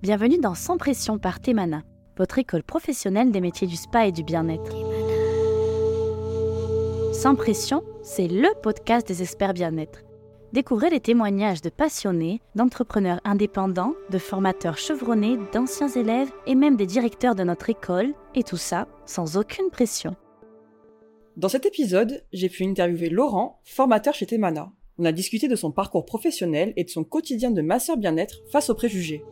Bienvenue dans Sans Pression par Temana, votre école professionnelle des métiers du spa et du bien-être. Sans Pression, c'est le podcast des experts bien-être. Découvrez les témoignages de passionnés, d'entrepreneurs indépendants, de formateurs chevronnés, d'anciens élèves et même des directeurs de notre école, et tout ça sans aucune pression. Dans cet épisode, j'ai pu interviewer Laurent, formateur chez Temana. On a discuté de son parcours professionnel et de son quotidien de masseur bien-être face aux préjugés.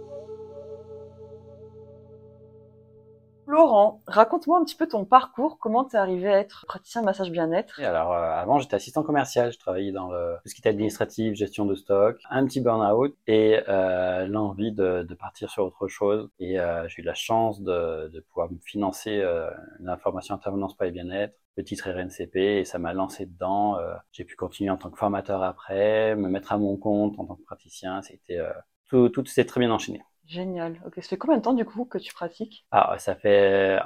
Laurent, raconte-moi un petit peu ton parcours, comment tu es arrivé à être praticien de massage bien-être? Alors euh, avant j'étais assistant commercial, je travaillais dans le, tout ce qui était administratif, gestion de stock, un petit burn-out et euh, l'envie de, de, partir sur autre chose. Et euh, j'ai eu la chance de, de pouvoir me financer euh, la formation intervenance pas et bien-être, le titre RNCP et ça m'a lancé dedans. Euh, j'ai pu continuer en tant que formateur après, me mettre à mon compte en tant que praticien. C'était euh, tout, tout s'est très bien enchaîné. Génial. Ok, ça fait combien de temps du coup que tu pratiques? Ah, ça fait,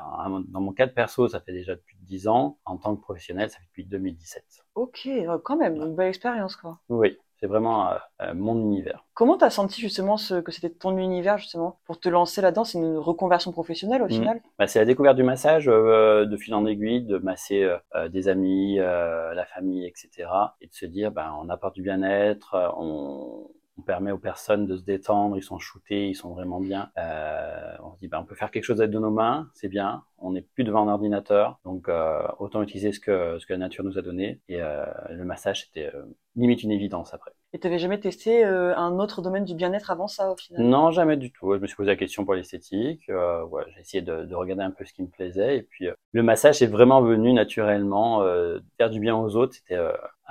dans mon cas de perso, ça fait déjà depuis 10 ans. En tant que professionnel, ça fait depuis 2017. Ok, quand même, une belle expérience quoi. Oui, c'est vraiment euh, mon univers. Comment t'as senti justement ce, que c'était ton univers justement pour te lancer là-dedans? C'est une reconversion professionnelle au Mmh. final? Bah, c'est la découverte du massage euh, de fil en aiguille, de masser euh, des amis, euh, la famille, etc. Et de se dire, ben, on apporte du bien-être, euh, on, on permet aux personnes de se détendre, ils sont shootés, ils sont vraiment bien. Euh, on se dit, ben, on peut faire quelque chose de nos mains, c'est bien. On n'est plus devant un ordinateur, donc euh, autant utiliser ce que, ce que la nature nous a donné. Et euh, le massage, c'était limite une évidence après. Et t'avais jamais testé un autre domaine du bien-être avant ça au final? Non, jamais du tout. Je me suis posé la question pour l'esthétique. Ouais, j'ai essayé de, de, regarder un peu ce qui me plaisait. Et puis, le massage est vraiment venu naturellement. Faire du bien aux autres, c'était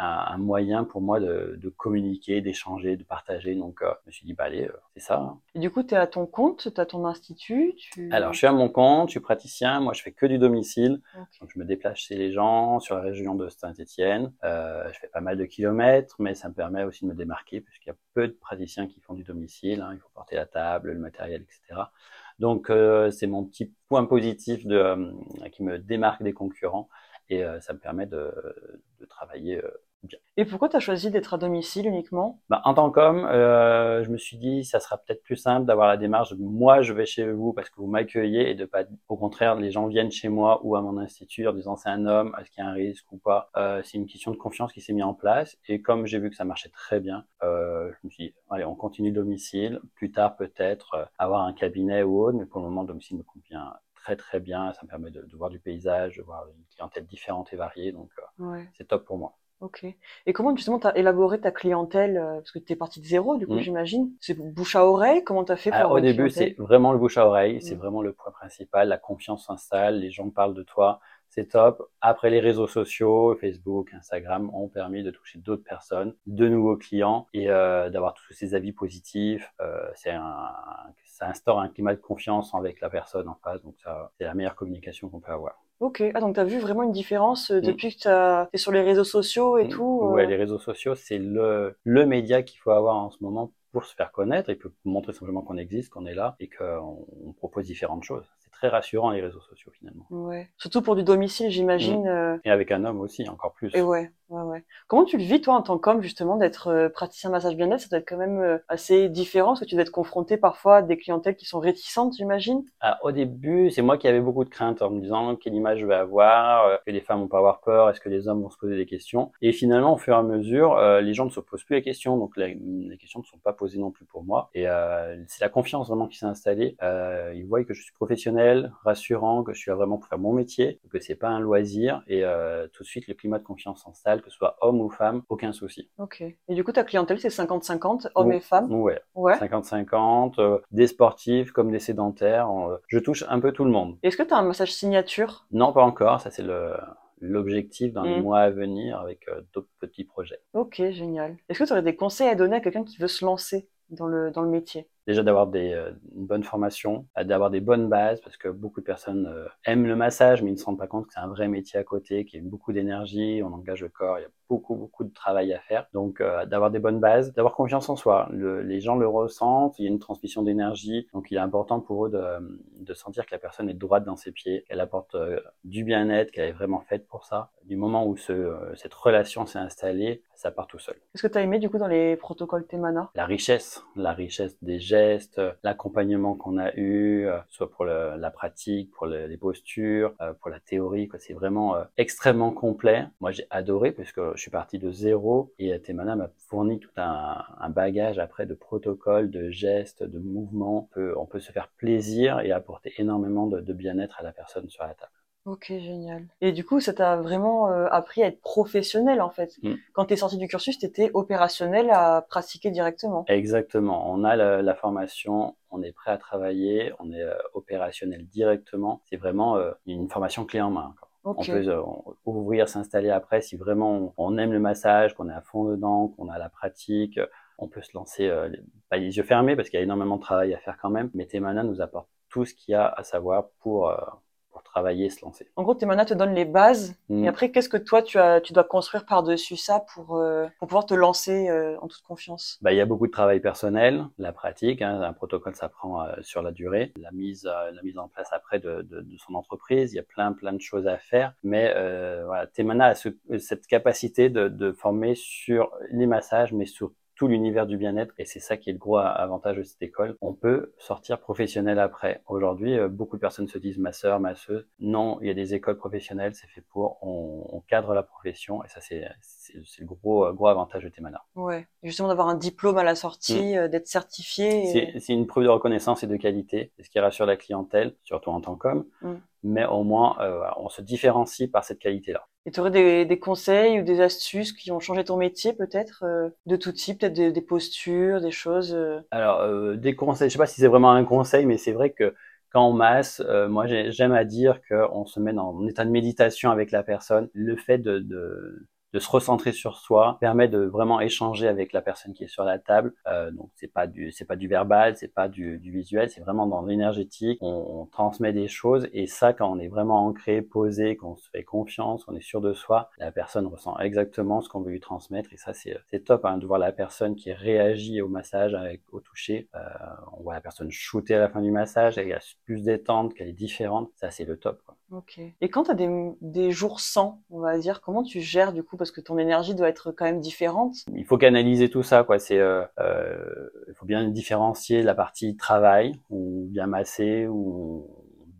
un, moyen pour moi de, de communiquer, d'échanger, de partager. Donc, euh, je me suis dit, bah allez, euh, c'est ça. hein. Et du coup, tu es à ton compte, tu as ton institut tu... Alors, je suis à mon compte, je suis praticien. Moi, je fais que du domicile. Donc, je me déplace chez les gens sur la région de Saint-Étienne. Euh, je fais pas mal de kilomètres, mais ça me permet aussi de me démarquer puisqu'il y a peu de praticiens qui font du domicile. hein. Il faut porter la table, le matériel, etc. Donc, c'est mon petit point positif de, qui me démarque des concurrents et ça me permet de, de travailler. Et pourquoi tu as choisi d'être à domicile uniquement? Bah, en tant qu'homme, euh, je me suis dit, ça sera peut-être plus simple d'avoir la démarche de moi, je vais chez vous parce que vous m'accueillez et de pas, au contraire, les gens viennent chez moi ou à mon institut en disant c'est un homme, est-ce qu'il y a un risque ou pas? Euh, c'est une question de confiance qui s'est mise en place et comme j'ai vu que ça marchait très bien, euh, je me suis dit, allez, on continue le domicile. Plus tard, peut-être avoir un cabinet ou autre, mais pour le moment, le domicile me convient très très bien. Ça me permet de, de voir du paysage, de voir une clientèle différente et variée, donc Ouais, c'est top pour moi. Ok. Et comment justement tu as élaboré ta clientèle euh, Parce que tu es parti de zéro, du coup, Mm. j'imagine. C'est bouche à oreille? Comment tu as fait pour Alors, au début, c'est vraiment le bouche à oreille, c'est Mm. vraiment le point principal. La confiance s'installe, les gens parlent de toi, c'est top. Après, les réseaux sociaux, Facebook, Instagram, ont permis de toucher d'autres personnes, de nouveaux clients et euh, d'avoir tous ces avis positifs. Euh, c'est un, ça instaure un climat de confiance avec la personne en face, donc ça, c'est la meilleure communication qu'on peut avoir. Ok. Ah, donc tu as vu vraiment une différence euh, Mm. depuis que tu es sur les réseaux sociaux et tout Ouais, euh, les réseaux sociaux, c'est le, le média qu'il faut avoir en ce moment pour se faire connaître et pour montrer simplement qu'on existe, qu'on est là et qu'on on propose différentes choses. Très rassurant les réseaux sociaux finalement. Ouais. Surtout pour du domicile, j'imagine. euh, Et avec un homme aussi, encore plus. Et ouais, ouais, ouais. Comment tu le vis, toi, en tant qu'homme, justement, d'être euh, praticien massage bien-être? Ça doit être quand même euh, assez différent, parce que tu dois être confronté parfois à des clientèles qui sont réticentes, j'imagine? Ah, au début, c'est moi qui avais beaucoup de craintes en me disant quelle image je vais avoir, que les femmes vont pas avoir peur, est-ce que les hommes vont se poser des questions. Et finalement, au fur et à mesure, les gens ne se posent plus les questions, donc les, les questions ne sont pas posées non plus pour moi. Et euh, c'est la confiance vraiment qui s'est installée. Euh, ils voient que je suis professionnel, rassurant, que je suis là vraiment pour faire mon métier, que c'est pas un loisir. Et euh, tout de suite, le climat de confiance s'installe, que ce soit homme ou femme, aucun souci. Ok. Et du coup, ta clientèle, c'est 50-50, hommes et femmes? Ouais. Ouais. 50-50, euh, des sportifs comme des sédentaires. euh, je touche un peu tout le monde. Est-ce que tu as un massage signature? Non, pas encore. Ça, c'est le l'objectif dans les Mm. mois à venir avec euh, d'autres petits projets. Ok, génial. Est-ce que tu aurais des conseils à donner à quelqu'un qui veut se lancer dans le, dans le métier? Déjà d'avoir des, euh, une bonne formation, euh, d'avoir des bonnes bases, parce que beaucoup de personnes euh, aiment le massage, mais ils ne se rendent pas compte que c'est un vrai métier à côté, qui a beaucoup d'énergie, on engage le corps, il y a beaucoup, beaucoup de travail à faire. Donc euh, d'avoir des bonnes bases, d'avoir confiance en soi. Le- les gens le ressentent, il y a une transmission d'énergie, donc il est important pour eux de, de sentir que la personne est droite dans ses pieds, qu'elle apporte euh, du bien-être, qu'elle est vraiment faite pour ça. Du moment où ce, euh, cette relation s'est installée, ça part tout seul. Qu'est-ce que tu as aimé, du coup, dans les protocoles Temana? La richesse, la richesse des gestes, l'accompagnement qu'on a eu, euh, soit pour la pratique, pour le, les postures, euh, pour la théorie. C'est vraiment euh, extrêmement complet. Moi, j'ai adoré parce que je suis parti de zéro et Temana m'a fourni tout un, bagage après de protocoles, de gestes, de mouvements. On peut, se faire plaisir et apporter énormément de bien-être à la personne sur la table. Ok, génial. Et du coup, ça t'a vraiment euh, appris à être professionnel en fait. Mm. Quand tu es sorti du cursus, tu étais opérationnel à pratiquer directement. Exactement. On a la, la formation, on est prêt à travailler, on est euh, opérationnel directement. C'est vraiment euh, une formation clé en main. Okay. On peut euh, ouvrir, s'installer après si vraiment on, on aime le massage, qu'on est à fond dedans, qu'on a la pratique. On peut se lancer euh, pas les yeux fermés parce qu'il y a énormément de travail à faire quand même. Mais Temana nous apporte tout ce qu'il y a à savoir pour pour travailler, se lancer. En gros, Temana te donne les bases, mmh. et après, qu'est-ce que toi, tu, as, tu dois construire par-dessus ça pour, euh, pour pouvoir te lancer euh, en toute confiance? Bah, Il y a beaucoup de travail personnel, la pratique, hein, un protocole, ça prend euh, sur la durée, la mise, la mise en place après de, de, de, son entreprise, il y a plein, plein de choses à faire, mais voilà, Temana a ce, cette capacité de, de former sur les massages, mais sur tout l'univers du bien-être et c'est ça qui est le gros avantage de cette école. On peut sortir professionnel après. Aujourd'hui, euh, beaucoup de personnes se disent masseur, masseuse. Non, il y a des écoles professionnelles, c'est fait pour. On, on, cadre la profession et ça c'est le gros euh, gros avantage de Temana. Ouais, justement d'avoir un diplôme à la sortie, mmh. d'être certifié. Et... C'est une preuve de reconnaissance et de qualité, c'est ce qui rassure la clientèle, surtout en tant qu'homme. Mmh. Mais au moins, euh, on se différencie par cette qualité-là. Tu aurais des, des, conseils ou des astuces qui ont changé ton métier peut-être euh, de tout type, peut-être des, postures, des choses euh... Alors euh, des conseils, je sais pas si c'est vraiment un conseil, mais c'est vrai que quand on masse, moi j'aime à dire qu'on se met en état de méditation avec la personne. Le fait de de se recentrer sur soi permet de vraiment échanger avec la personne qui est sur la table. Euh, donc c'est pas du c'est pas du verbal, c'est pas du, du visuel, c'est vraiment dans l'énergétique. On, on, transmet des choses et ça quand on est vraiment ancré, posé, qu'on se fait confiance, qu'on est sûr de soi, la personne ressent exactement ce qu'on veut lui transmettre et ça c'est c'est top hein, de voir la personne qui réagit au massage avec au toucher. Euh, on voit la personne shooter à la fin du massage, elle est plus détente, qu'elle est différente. Ça c'est le top. Quoi. Ok. Et quand tu as des, des jours sans, on va dire, comment tu gères du coup parce que ton énergie doit être quand même différente? Il faut canaliser tout ça, quoi. C'est, euh, euh, il faut bien différencier la partie travail, ou bien masser, on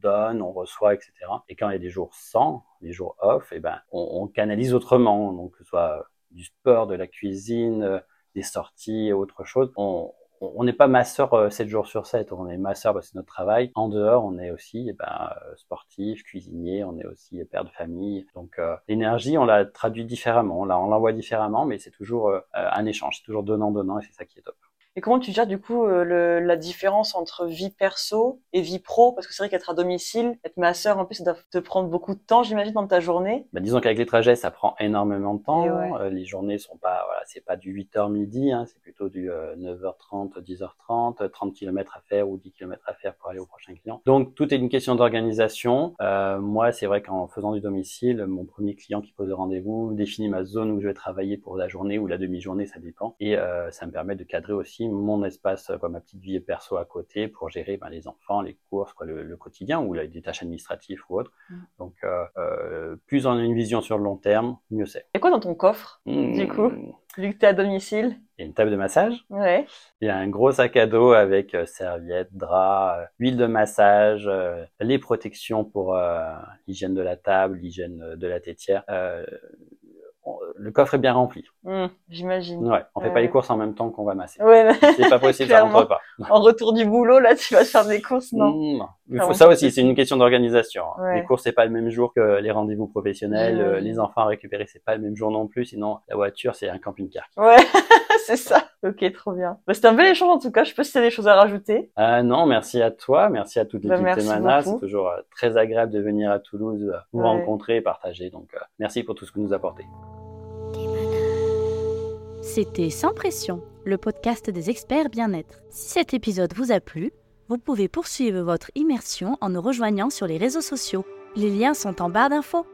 donne, on reçoit, etc. Et quand il y a des jours sans, des jours off, et eh ben, on, on canalise autrement. Donc, que ce soit du sport, de la cuisine, des sorties, autre chose. On, on n'est pas masseur euh, 7 jours sur 7, on est masseur parce que c'est notre travail. En dehors, on est aussi eh ben, euh, sportif, cuisinier, on est aussi père de famille. Donc euh, l'énergie, on la traduit différemment, on l'envoie différemment, mais c'est toujours euh, un échange, c'est toujours donnant-donnant et c'est ça qui est top. Et comment tu gères du coup euh, le, la différence entre vie perso et vie pro? Parce que c'est vrai qu'être à domicile, être masseur, en plus, ça doit te prendre beaucoup de temps, j'imagine, dans ta journée. Bah, disons qu'avec les trajets, ça prend énormément de temps. Ouais. Euh, les journées sont pas, voilà, c'est pas du 8h midi, hein, c'est plutôt du euh, 9h30, 10h30, 30 km à faire ou 10 km à faire pour aller au prochain client. Donc tout est une question d'organisation. Euh, moi, c'est vrai qu'en faisant du domicile, mon premier client qui pose le rendez-vous définit ma zone où je vais travailler pour la journée ou la demi-journée, ça dépend. Et euh, ça me permet de cadrer aussi mon espace, quoi, ma petite vie perso à côté pour gérer ben, les enfants, les courses, quoi, le, le quotidien ou là, des tâches administratives ou autres. Mmh. Donc, euh, plus on a une vision sur le long terme, mieux c'est. Et quoi dans ton coffre, mmh. du coup, vu que tu es à domicile Il y a une table de massage. Ouais. Il y a un gros sac à dos avec euh, serviettes, draps, huile de massage, euh, les protections pour l'hygiène de la table, l'hygiène de la tétière le coffre est bien rempli. Mmh, J'imagine. Ouais, on fait pas les courses en même temps qu'on va masser. Ouais, c'est pas possible, ça rentre pas. en retour du boulot, là, tu vas faire des courses, non mmh, Il faut ça aussi, c'est une question d'organisation. Les courses, c'est pas le même jour que les rendez-vous professionnels, mmh. les enfants à récupérer, c'est pas le même jour non plus, sinon la voiture, c'est un camping-car. Ouais, c'est ça. Ok, trop bien. Bah, c'était un bel échange en tout cas. Je sais pas si tu as des choses à rajouter. Euh, non, merci à toi, merci à toute l'équipe bah, Temana. C'est toujours euh, très agréable de venir à Toulouse, euh, vous ouais. rencontrer et partager. Donc, euh, merci pour tout ce que vous nous apportez. C'était Sans Pression, le podcast des experts bien-être. Si cet épisode vous a plu, vous pouvez poursuivre votre immersion en nous rejoignant sur les réseaux sociaux. Les liens sont en barre d'infos.